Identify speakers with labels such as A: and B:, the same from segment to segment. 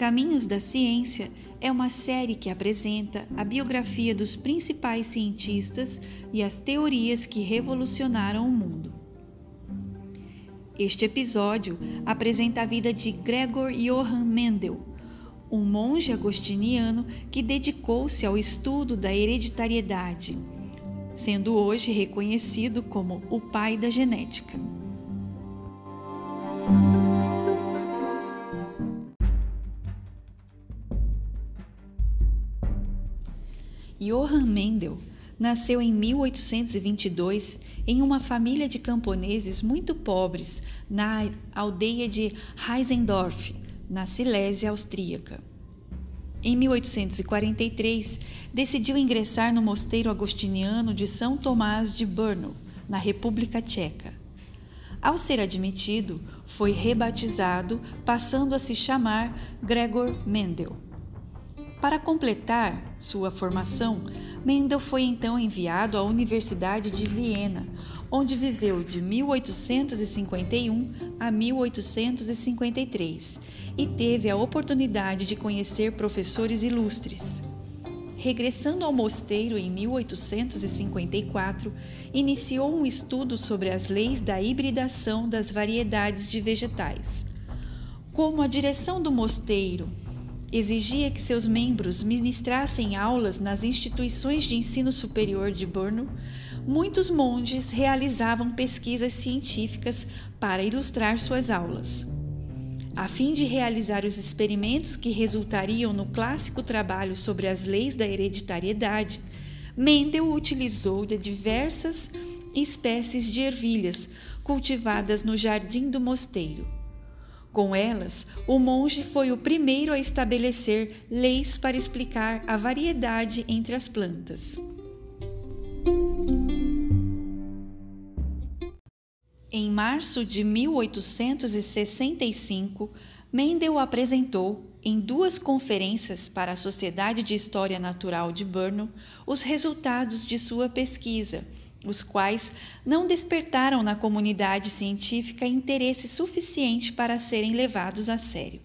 A: Caminhos da Ciência é uma série que apresenta a biografia dos principais cientistas e as teorias que revolucionaram o mundo. Este episódio apresenta a vida de Gregor Johann Mendel, um monge agostiniano que dedicou-se ao estudo da hereditariedade, sendo hoje reconhecido como o pai da genética. Johann Mendel nasceu em 1822 em uma família de camponeses muito pobres na aldeia de Heisendorf, na Silésia austríaca. Em 1843, decidiu ingressar no mosteiro agostiniano de São Tomás de Brno, na República Tcheca. Ao ser admitido, foi rebatizado, passando a se chamar Gregor Mendel. Para completar sua formação, Mendel foi então enviado à Universidade de Viena, onde viveu de 1851 a 1853 e teve a oportunidade de conhecer professores ilustres. Regressando ao mosteiro em 1854, iniciou um estudo sobre as leis da hibridação das variedades de vegetais. Como a direção do mosteiro exigia que seus membros ministrassem aulas nas instituições de ensino superior de Brno, muitos monges realizavam pesquisas científicas para ilustrar suas aulas. A fim de realizar os experimentos que resultariam no clássico trabalho sobre as leis da hereditariedade, Mendel utilizou de diversas espécies de ervilhas cultivadas no jardim do mosteiro. Com elas, o monge foi o primeiro a estabelecer leis para explicar a variedade entre as plantas. Em março de 1865, Mendel apresentou, em duas conferências para a Sociedade de História Natural de Brno, os resultados de sua pesquisa os quais não despertaram na comunidade científica interesse suficiente para serem levados a sério.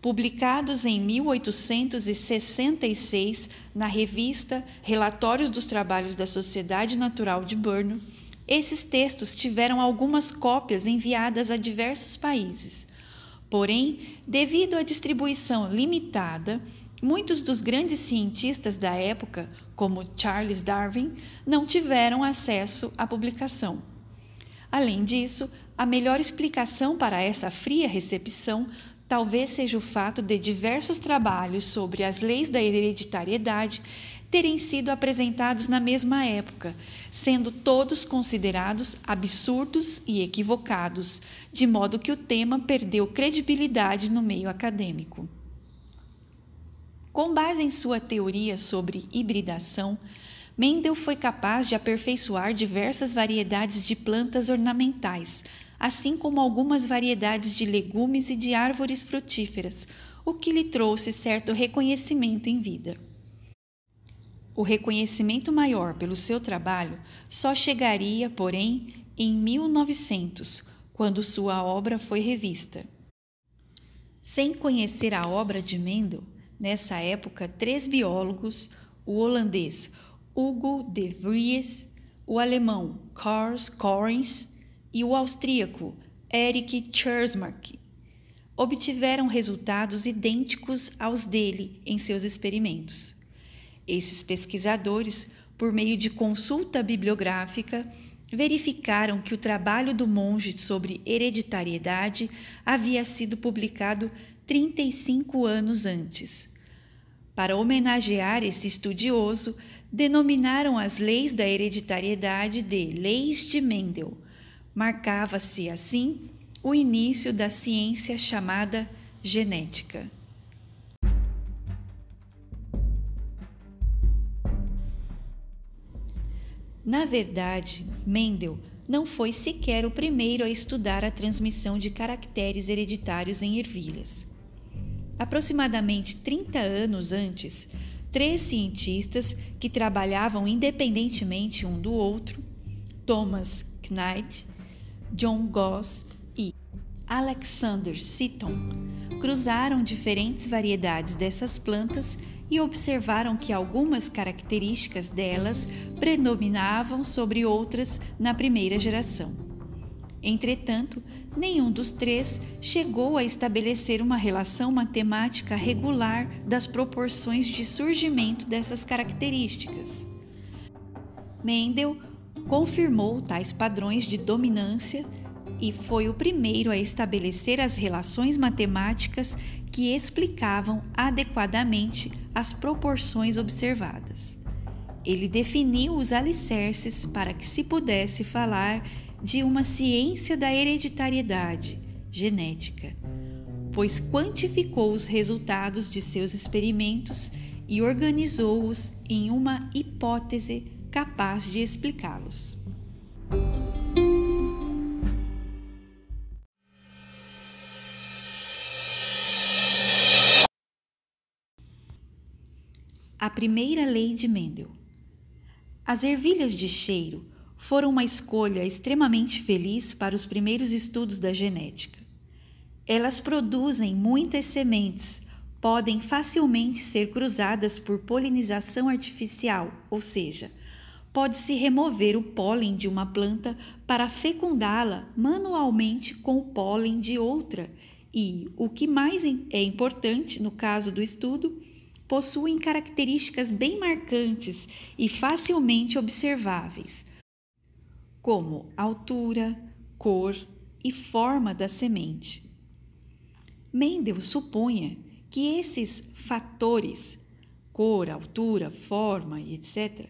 A: Publicados em 1866 na revista Relatórios dos Trabalhos da Sociedade Natural de Brno, esses textos tiveram algumas cópias enviadas a diversos países. Porém, devido à distribuição limitada, Muitos dos grandes cientistas da época, como Charles Darwin, não tiveram acesso à publicação. Além disso, a melhor explicação para essa fria recepção talvez seja o fato de diversos trabalhos sobre as leis da hereditariedade terem sido apresentados na mesma época, sendo todos considerados absurdos e equivocados, de modo que o tema perdeu credibilidade no meio acadêmico. Com base em sua teoria sobre hibridação, Mendel foi capaz de aperfeiçoar diversas variedades de plantas ornamentais, assim como algumas variedades de legumes e de árvores frutíferas, o que lhe trouxe certo reconhecimento em vida. O reconhecimento maior pelo seu trabalho só chegaria, porém, em 1900, quando sua obra foi revista. Sem conhecer a obra de Mendel, Nessa época, três biólogos, o holandês Hugo de Vries, o alemão Karl Correns e o austríaco Erich Chersmark, obtiveram resultados idênticos aos dele em seus experimentos. Esses pesquisadores, por meio de consulta bibliográfica, verificaram que o trabalho do monge sobre hereditariedade havia sido publicado 35 anos antes. Para homenagear esse estudioso, denominaram as leis da hereditariedade de Leis de Mendel. Marcava-se, assim, o início da ciência chamada genética. Na verdade, Mendel não foi sequer o primeiro a estudar a transmissão de caracteres hereditários em ervilhas. Aproximadamente 30 anos antes, três cientistas que trabalhavam independentemente um do outro, Thomas Knight, John Goss e Alexander Seaton, cruzaram diferentes variedades dessas plantas e observaram que algumas características delas predominavam sobre outras na primeira geração. Entretanto, nenhum dos três chegou a estabelecer uma relação matemática regular das proporções de surgimento dessas características. Mendel confirmou tais padrões de dominância e foi o primeiro a estabelecer as relações matemáticas que explicavam adequadamente as proporções observadas. Ele definiu os alicerces para que se pudesse falar de uma ciência da hereditariedade genética, pois quantificou os resultados de seus experimentos e organizou-os em uma hipótese capaz de explicá-los. A primeira lei de Mendel. As ervilhas de cheiro foram uma escolha extremamente feliz para os primeiros estudos da genética. Elas produzem muitas sementes, podem facilmente ser cruzadas por polinização artificial, ou seja, pode-se remover o pólen de uma planta para fecundá-la manualmente com o pólen de outra, e, o que mais é importante no caso do estudo, possuem características bem marcantes e facilmente observáveis, como altura, cor e forma da semente. Mendel supunha que esses fatores, cor, altura, forma e etc.,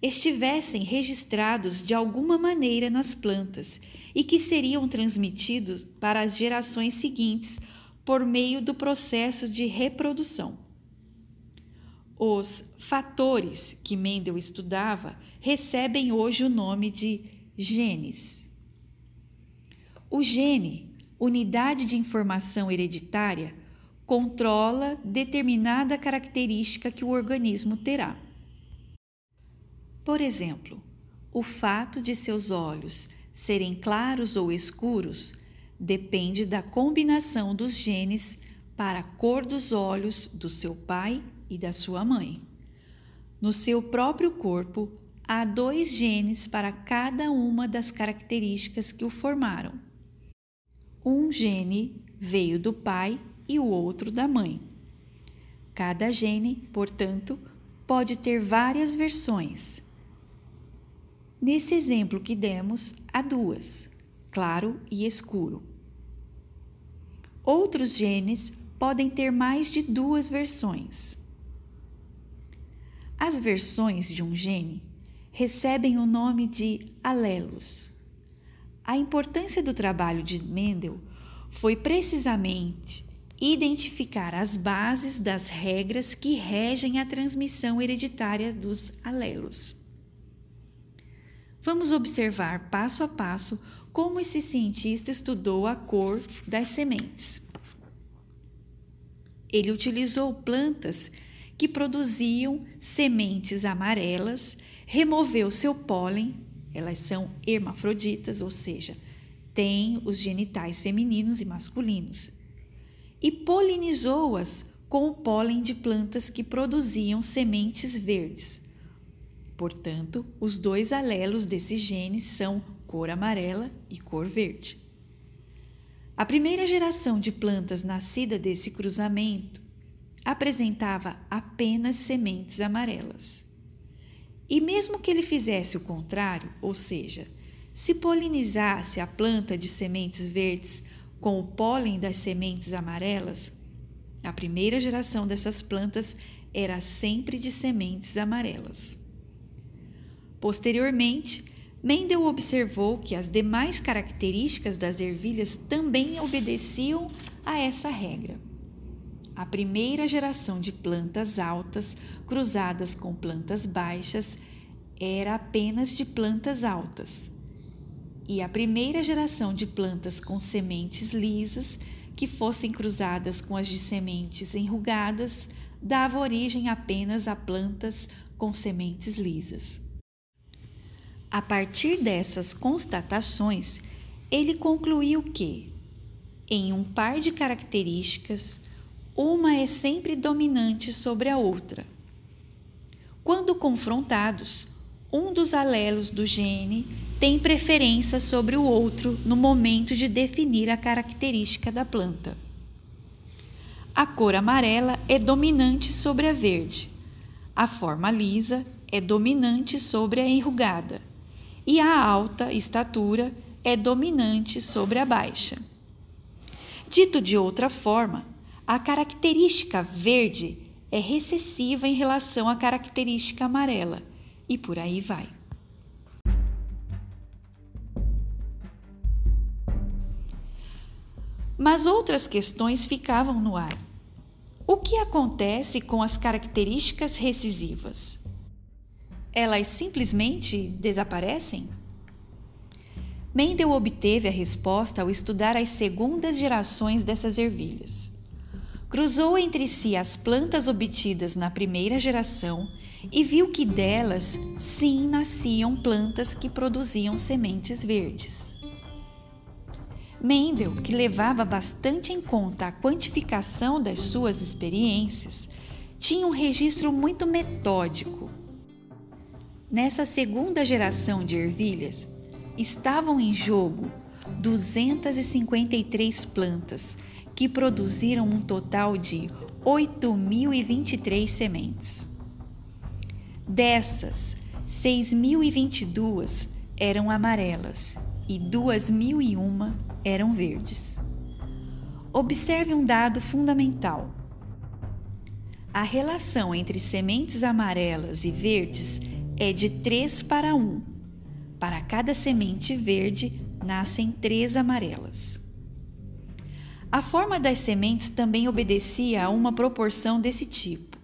A: estivessem registrados de alguma maneira nas plantas e que seriam transmitidos para as gerações seguintes por meio do processo de reprodução. Os fatores que Mendel estudava recebem hoje o nome de genes. O gene, unidade de informação hereditária, controla determinada característica que o organismo terá. Por exemplo, o fato de seus olhos serem claros ou escuros depende da combinação dos genes para a cor dos olhos do seu pai e da sua mãe. No seu próprio corpo, há dois genes para cada uma das características que o formaram. Um gene veio do pai e o outro da mãe. Cada gene, portanto, pode ter várias versões. Nesse exemplo que demos, há duas, claro e escuro. Outros genes podem ter mais de duas versões. As versões de um gene recebem o nome de alelos. A importância do trabalho de Mendel foi precisamente identificar as bases das regras que regem a transmissão hereditária dos alelos. Vamos observar passo a passo como esse cientista estudou a cor das sementes. Ele utilizou plantas que produziam sementes amarelas, removeu seu pólen, elas são hermafroditas, ou seja, têm os genitais femininos e masculinos, e polinizou-as com o pólen de plantas que produziam sementes verdes. Portanto, os dois alelos desses genes são cor amarela e cor verde. A primeira geração de plantas nascida desse cruzamento apresentava apenas sementes amarelas. E mesmo que ele fizesse o contrário, ou seja, se polinizasse a planta de sementes verdes com o pólen das sementes amarelas, a primeira geração dessas plantas era sempre de sementes amarelas. Posteriormente, Mendel observou que as demais características das ervilhas também obedeciam a essa regra a primeira geração de plantas altas cruzadas com plantas baixas era apenas de plantas altas. E a primeira geração de plantas com sementes lisas, que fossem cruzadas com as de sementes enrugadas, dava origem apenas a plantas com sementes lisas. A partir dessas constatações, ele concluiu que em um par de características, uma é sempre dominante sobre a outra. Quando confrontados, um dos alelos do gene tem preferência sobre o outro no momento de definir a característica da planta. A cor amarela é dominante sobre a verde. A forma lisa é dominante sobre a enrugada. E a alta estatura é dominante sobre a baixa. Dito de outra forma, a característica verde é recessiva em relação à característica amarela, e por aí vai. Mas outras questões ficavam no ar. O que acontece com as características recisivas? Elas simplesmente desaparecem? Mendel obteve a resposta ao estudar as segundas gerações dessas ervilhas. Cruzou entre si as plantas obtidas na primeira geração e viu que delas sim nasciam plantas que produziam sementes verdes. Mendel, que levava bastante em conta a quantificação das suas experiências, tinha um registro muito metódico. Nessa segunda geração de ervilhas, estavam em jogo 253 plantas que produziram um total de 8.023 sementes. Dessas, 6.022 eram amarelas e 2.001 eram verdes. Observe um dado fundamental. A relação entre sementes amarelas e verdes é de 3 para 1 para cada semente verde nascem três amarelas. A forma das sementes também obedecia a uma proporção desse tipo.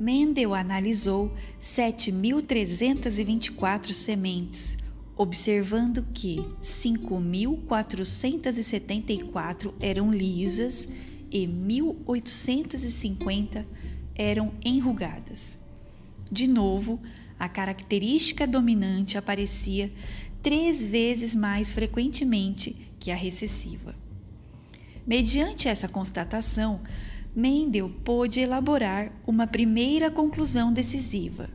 A: Mendel analisou 7.324 sementes, observando que 5.474 eram lisas e 1.850 eram enrugadas. De novo, a característica dominante aparecia três vezes mais frequentemente que a recessiva. Mediante essa constatação, Mendel pôde elaborar uma primeira conclusão decisiva.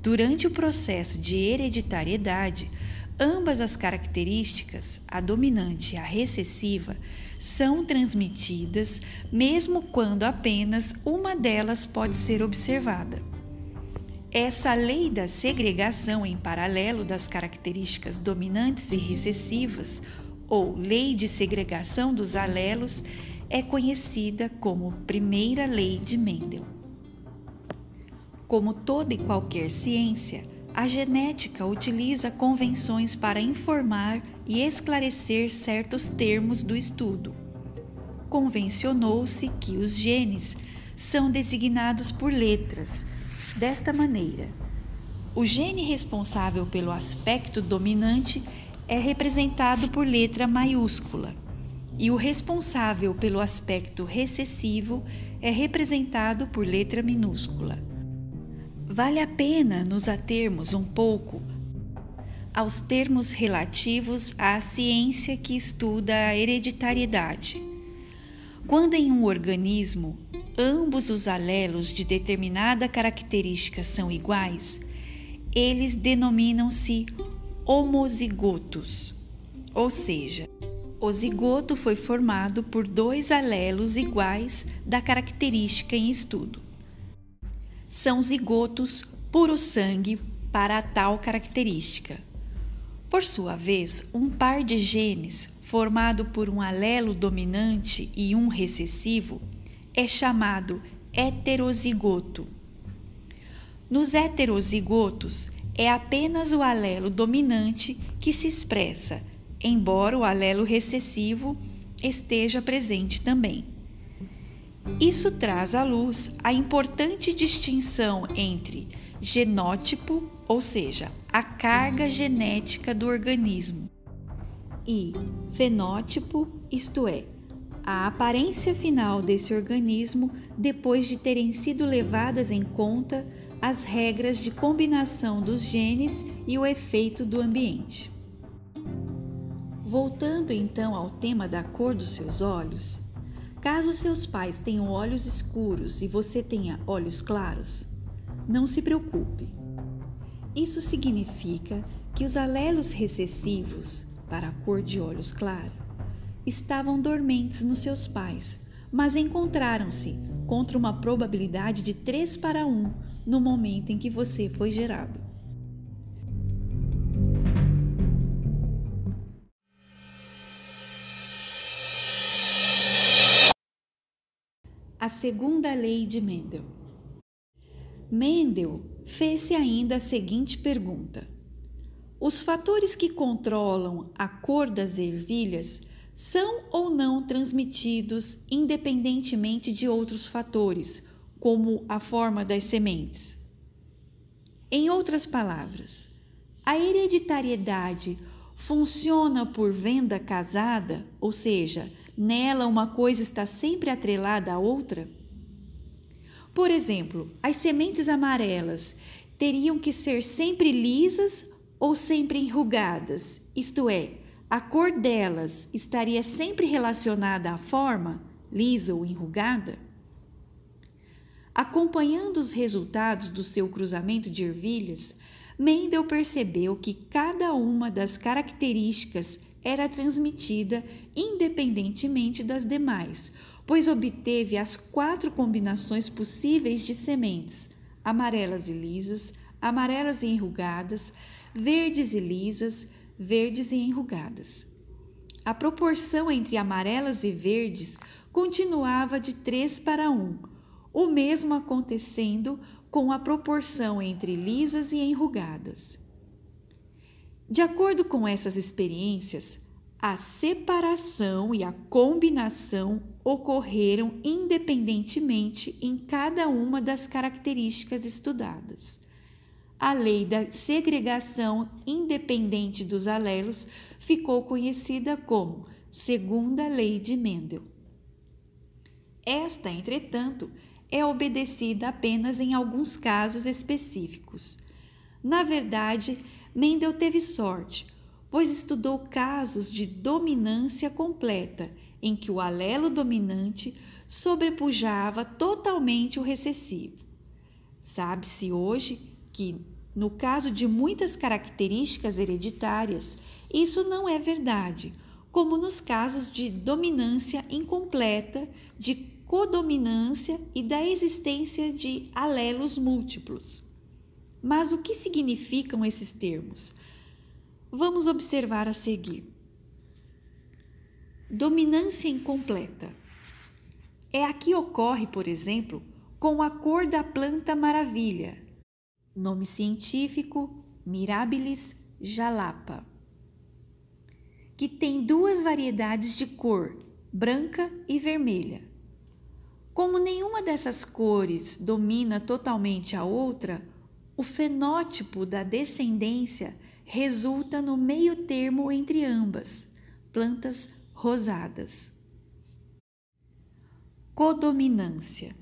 A: Durante o processo de hereditariedade, ambas as características, a dominante e a recessiva, são transmitidas, mesmo quando apenas uma delas pode ser observada. Essa lei da segregação em paralelo das características dominantes e recessivas, ou lei de segregação dos alelos, é conhecida como primeira lei de Mendel. Como toda e qualquer ciência, a genética utiliza convenções para informar e esclarecer certos termos do estudo. Convencionou-se que os genes são designados por letras desta maneira: o gene responsável pelo aspecto dominante é representado por letra maiúscula e o responsável pelo aspecto recessivo é representado por letra minúscula. Vale a pena nos atermos um pouco aos termos relativos à ciência que estuda a hereditariedade. Quando em um organismo ambos os alelos de determinada característica são iguais, eles denominam-se homozigotos, ou seja, o zigoto foi formado por dois alelos iguais da característica em estudo. São zigotos puro sangue para a tal característica. Por sua vez, um par de genes formado por um alelo dominante e um recessivo é chamado heterozigoto. Nos heterozigotos, é apenas o alelo dominante que se expressa, embora o alelo recessivo esteja presente também. Isso traz à luz a importante distinção entre genótipo, ou seja, a carga genética do organismo, e fenótipo, isto é, a aparência final desse organismo depois de terem sido levadas em conta as regras de combinação dos genes e o efeito do ambiente. Voltando então ao tema da cor dos seus olhos, caso seus pais tenham olhos escuros e você tenha olhos claros, não se preocupe. Isso significa que os alelos recessivos para a cor de olhos clara estavam dormentes nos seus pais, mas encontraram-se contra uma probabilidade de 3 para 1 no momento em que você foi gerado. A segunda lei de Mendel. Mendel fez-se ainda a seguinte pergunta: Os fatores que controlam a cor das ervilhas são ou não transmitidos independentemente de outros fatores, como a forma das sementes? Em outras palavras, a hereditariedade funciona por venda casada, ou seja, nela uma coisa está sempre atrelada à outra? Por exemplo, as sementes amarelas teriam que ser sempre lisas ou sempre enrugadas, isto é, a cor delas estaria sempre relacionada à forma, lisa ou enrugada? Acompanhando os resultados do seu cruzamento de ervilhas, Mendel percebeu que cada uma das características era transmitida independentemente das demais, pois obteve as quatro combinações possíveis de sementes: amarelas e lisas, amarelas e enrugadas, verdes e lisas, verdes e enrugadas. A proporção entre amarelas e verdes continuava de 3 para 1, o mesmo acontecendo com a proporção entre lisas e enrugadas. De acordo com essas experiências, a separação e a combinação ocorreram independentemente em cada uma das características estudadas a lei da segregação independente dos alelos ficou conhecida como segunda lei de Mendel. Esta, entretanto, é obedecida apenas em alguns casos específicos. Na verdade, Mendel teve sorte, pois estudou casos de dominância completa, em que o alelo dominante sobrepujava totalmente o recessivo. Sabe-se hoje que no caso de muitas características hereditárias, isso não é verdade, como nos casos de dominância incompleta, de codominância e da existência de alelos múltiplos. Mas o que significam esses termos? Vamos observar a seguir. Dominância incompleta. É a que ocorre, por exemplo, com a cor da planta maravilha, Nome científico: Mirabilis jalapa, que tem duas variedades de cor, branca e vermelha. Como nenhuma dessas cores domina totalmente a outra, o fenótipo da descendência resulta no meio termo entre ambas, plantas rosadas. Codominância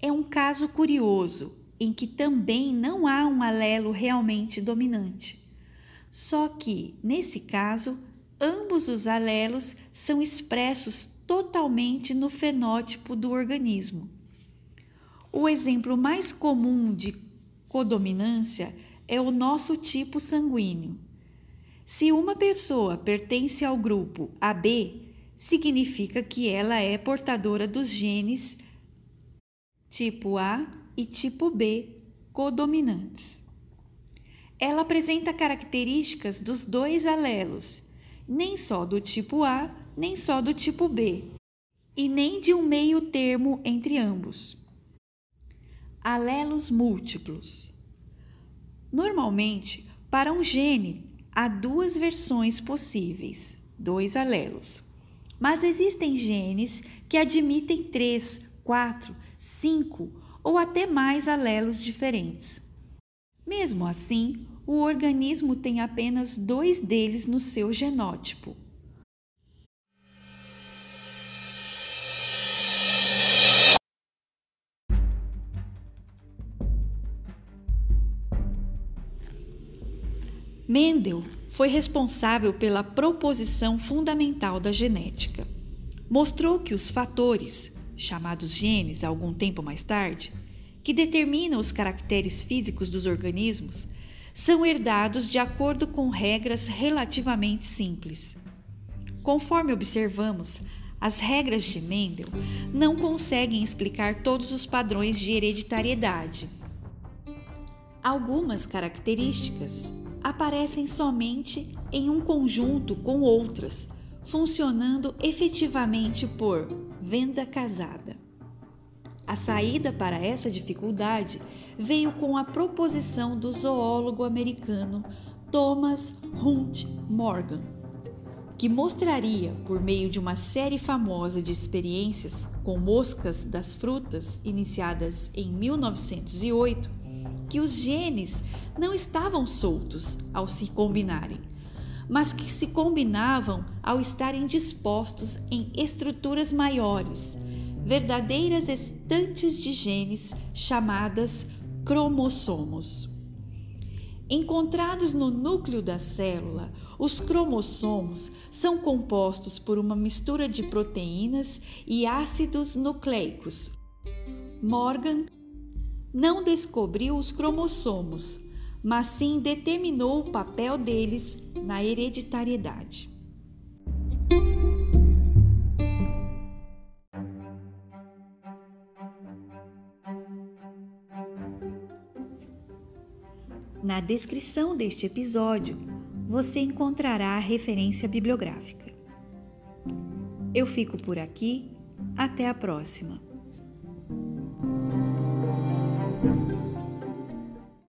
A: é um caso curioso em que também não há um alelo realmente dominante. Só que, nesse caso, ambos os alelos são expressos totalmente no fenótipo do organismo. O exemplo mais comum de codominância é o nosso tipo sanguíneo. Se uma pessoa pertence ao grupo AB, significa que ela é portadora dos genes tipo A e tipo B codominantes. Ela apresenta características dos dois alelos, nem só do tipo A, nem só do tipo B, e nem de um meio termo entre ambos. Alelos múltiplos. Normalmente, para um gene, há duas versões possíveis, dois alelos. Mas existem genes que admitem três, quatro, cinco ou até mais alelos diferentes. Mesmo assim, o organismo tem apenas dois deles no seu genótipo. Mendel foi responsável pela proposição fundamental da genética. Mostrou que os fatores, chamados genes algum tempo mais tarde, que determinam os caracteres físicos dos organismos, são herdados de acordo com regras relativamente simples. Conforme observamos, as regras de Mendel não conseguem explicar todos os padrões de hereditariedade. Algumas características aparecem somente em um conjunto com outras, funcionando efetivamente por venda casada. A saída para essa dificuldade veio com a proposição do zoólogo americano Thomas Hunt Morgan, que mostraria, por meio de uma série famosa de experiências com moscas das frutas iniciadas em 1908, que os genes não estavam soltos ao se combinarem, mas que se combinavam ao estarem dispostos em estruturas maiores verdadeiras estantes de genes chamadas cromossomos. Encontrados no núcleo da célula, os cromossomos são compostos por uma mistura de proteínas e ácidos nucleicos. Morgan não descobriu os cromossomos, mas sim determinou o papel deles na hereditariedade. Na descrição deste episódio, você encontrará a referência bibliográfica. Eu fico por aqui, até a próxima!